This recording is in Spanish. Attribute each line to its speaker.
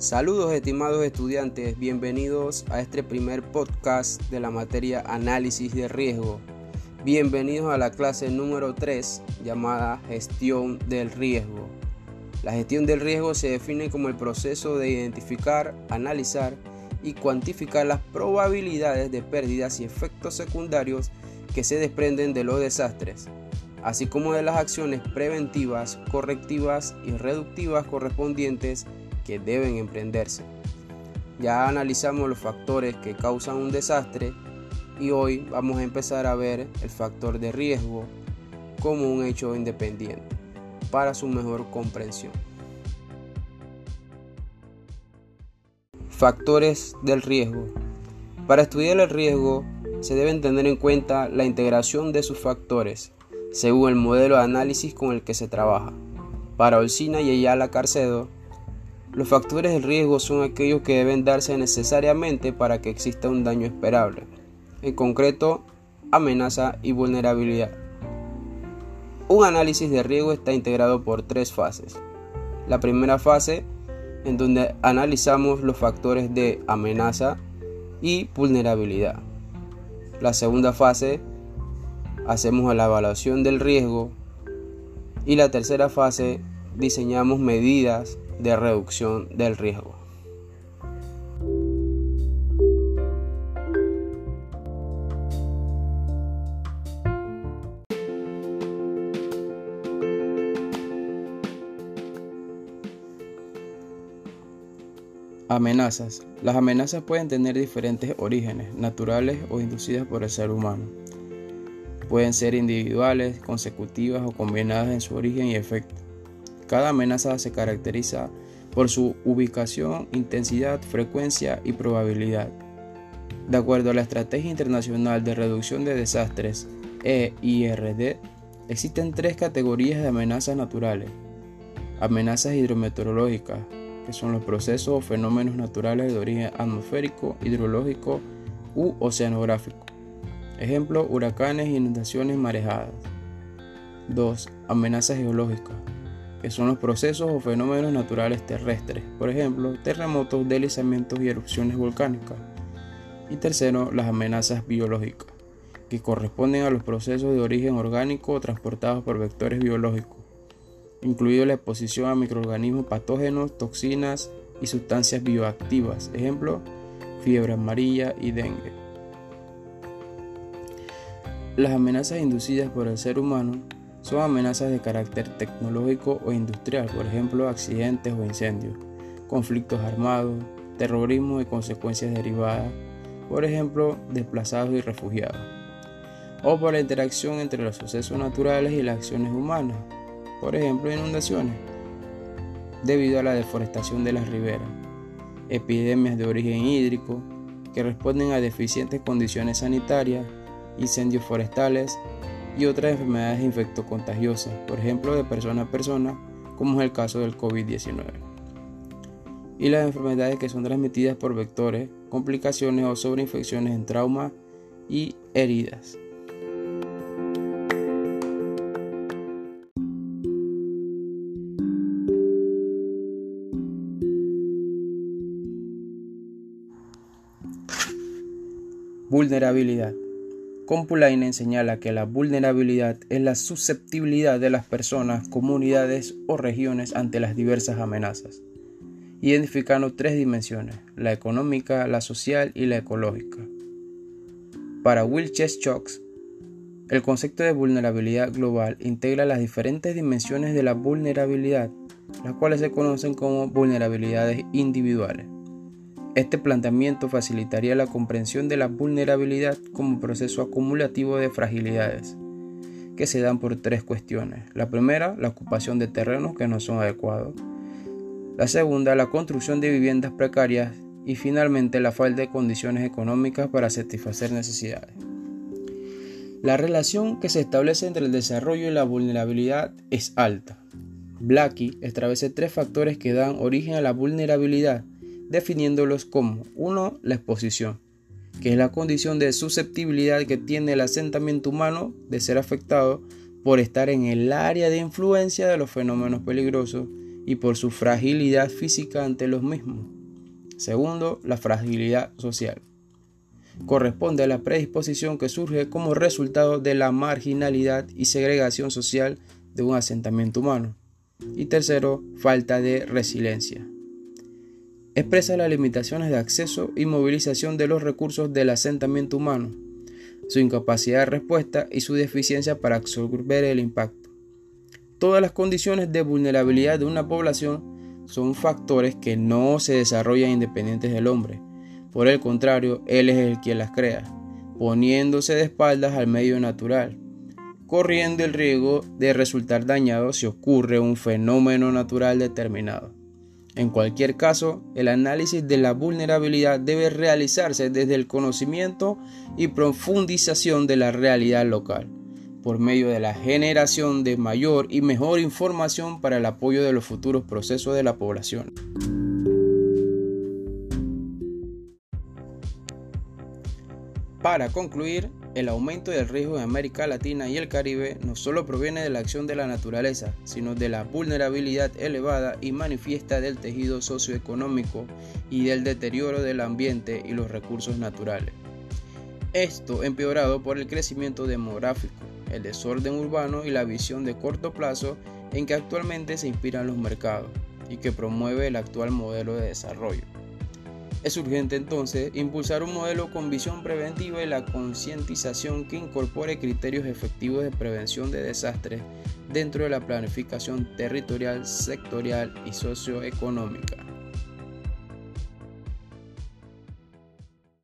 Speaker 1: Saludos estimados estudiantes, bienvenidos a este primer podcast de la materia Análisis de Riesgo. Bienvenidos a la clase número 3 llamada Gestión del Riesgo. La gestión del riesgo se define como el proceso de identificar, analizar y cuantificar las probabilidades de pérdidas y efectos secundarios que se desprenden de los desastres, así como de las acciones preventivas, correctivas y reductivas correspondientes que deben emprenderse. Ya analizamos los factores que causan un desastre y hoy vamos a empezar a ver el factor de riesgo como un hecho independiente para su mejor comprensión. Factores del riesgo. Para estudiar el riesgo se deben tener en cuenta la integración de sus factores según el modelo de análisis con el que se trabaja. Para Olcina y Ayala Carcedo, los factores de riesgo son aquellos que deben darse necesariamente para que exista un daño esperable, en concreto, amenaza y vulnerabilidad. Un análisis de riesgo está integrado por tres fases. La primera fase, en donde analizamos los factores de amenaza y vulnerabilidad. La segunda fase, hacemos la evaluación del riesgo. Y la tercera fase, diseñamos medidas de reducción del riesgo. Amenazas. Las amenazas pueden tener diferentes orígenes, naturales o inducidas por el ser humano. Pueden ser individuales, consecutivas o combinadas en su origen y efecto. Cada amenaza se caracteriza por su ubicación, intensidad, frecuencia y probabilidad. De acuerdo a la Estrategia Internacional de Reducción de Desastres, EIRD, existen tres categorías de amenazas naturales. Amenazas hidrometeorológicas, que son los procesos o fenómenos naturales de origen atmosférico, hidrológico u oceanográfico. Ejemplo, huracanes, inundaciones, marejadas. 2. Amenazas geológicas, que son los procesos o fenómenos naturales terrestres, por ejemplo, terremotos, deslizamientos y erupciones volcánicas. Y tercero, las amenazas biológicas, que corresponden a los procesos de origen orgánico transportados por vectores biológicos, incluido la exposición a microorganismos patógenos, toxinas y sustancias bioactivas, ejemplo, fiebre amarilla y dengue. Las amenazas inducidas por el ser humano son amenazas de carácter tecnológico o industrial, por ejemplo accidentes o incendios, conflictos armados, terrorismo y consecuencias derivadas, por ejemplo desplazados y refugiados, o por la interacción entre los sucesos naturales y las acciones humanas, por ejemplo inundaciones, debido a la deforestación de las riberas, epidemias de origen hídrico que responden a deficientes condiciones sanitarias, incendios forestales, y otras enfermedades infectocontagiosas, por ejemplo de persona a persona, como es el caso del COVID-19. Y las enfermedades que son transmitidas por vectores, complicaciones o sobreinfecciones en trauma y heridas. Vulnerabilidad. Compulainen señala que la vulnerabilidad es la susceptibilidad de las personas, comunidades o regiones ante las diversas amenazas, identificando tres dimensiones, la económica, la social y la ecológica. Para Will Cheschocks, el concepto de vulnerabilidad global integra las diferentes dimensiones de la vulnerabilidad, las cuales se conocen como vulnerabilidades individuales. Este planteamiento facilitaría la comprensión de la vulnerabilidad como proceso acumulativo de fragilidades, que se dan por tres cuestiones. La primera, la ocupación de terrenos que no son adecuados. La segunda, la construcción de viviendas precarias. Y finalmente, la falta de condiciones económicas para satisfacer necesidades. La relación que se establece entre el desarrollo y la vulnerabilidad es alta. Blackie establece tres factores que dan origen a la vulnerabilidad definiéndolos como 1. La exposición, que es la condición de susceptibilidad que tiene el asentamiento humano de ser afectado por estar en el área de influencia de los fenómenos peligrosos y por su fragilidad física ante los mismos. Segundo, la fragilidad social. Corresponde a la predisposición que surge como resultado de la marginalidad y segregación social de un asentamiento humano. Y tercero, falta de resiliencia. Expresa las limitaciones de acceso y movilización de los recursos del asentamiento humano, su incapacidad de respuesta y su deficiencia para absorber el impacto. Todas las condiciones de vulnerabilidad de una población son factores que no se desarrollan independientes del hombre. Por el contrario, él es el quien las crea, poniéndose de espaldas al medio natural, corriendo el riesgo de resultar dañado si ocurre un fenómeno natural determinado. En cualquier caso, el análisis de la vulnerabilidad debe realizarse desde el conocimiento y profundización de la realidad local por medio de la generación de mayor y mejor información para el apoyo de los futuros procesos de la población. Para concluir, el aumento del riesgo en América Latina y el Caribe no solo proviene de la acción de la naturaleza, sino de la vulnerabilidad elevada y manifiesta del tejido socioeconómico y del deterioro del ambiente y los recursos naturales. Esto empeorado por el crecimiento demográfico, el desorden urbano y la visión de corto plazo en que actualmente se inspiran los mercados y que promueve el actual modelo de desarrollo. Es urgente entonces impulsar un modelo con visión preventiva y la concientización que incorpore criterios efectivos de prevención de desastres dentro de la planificación territorial, sectorial y socioeconómica.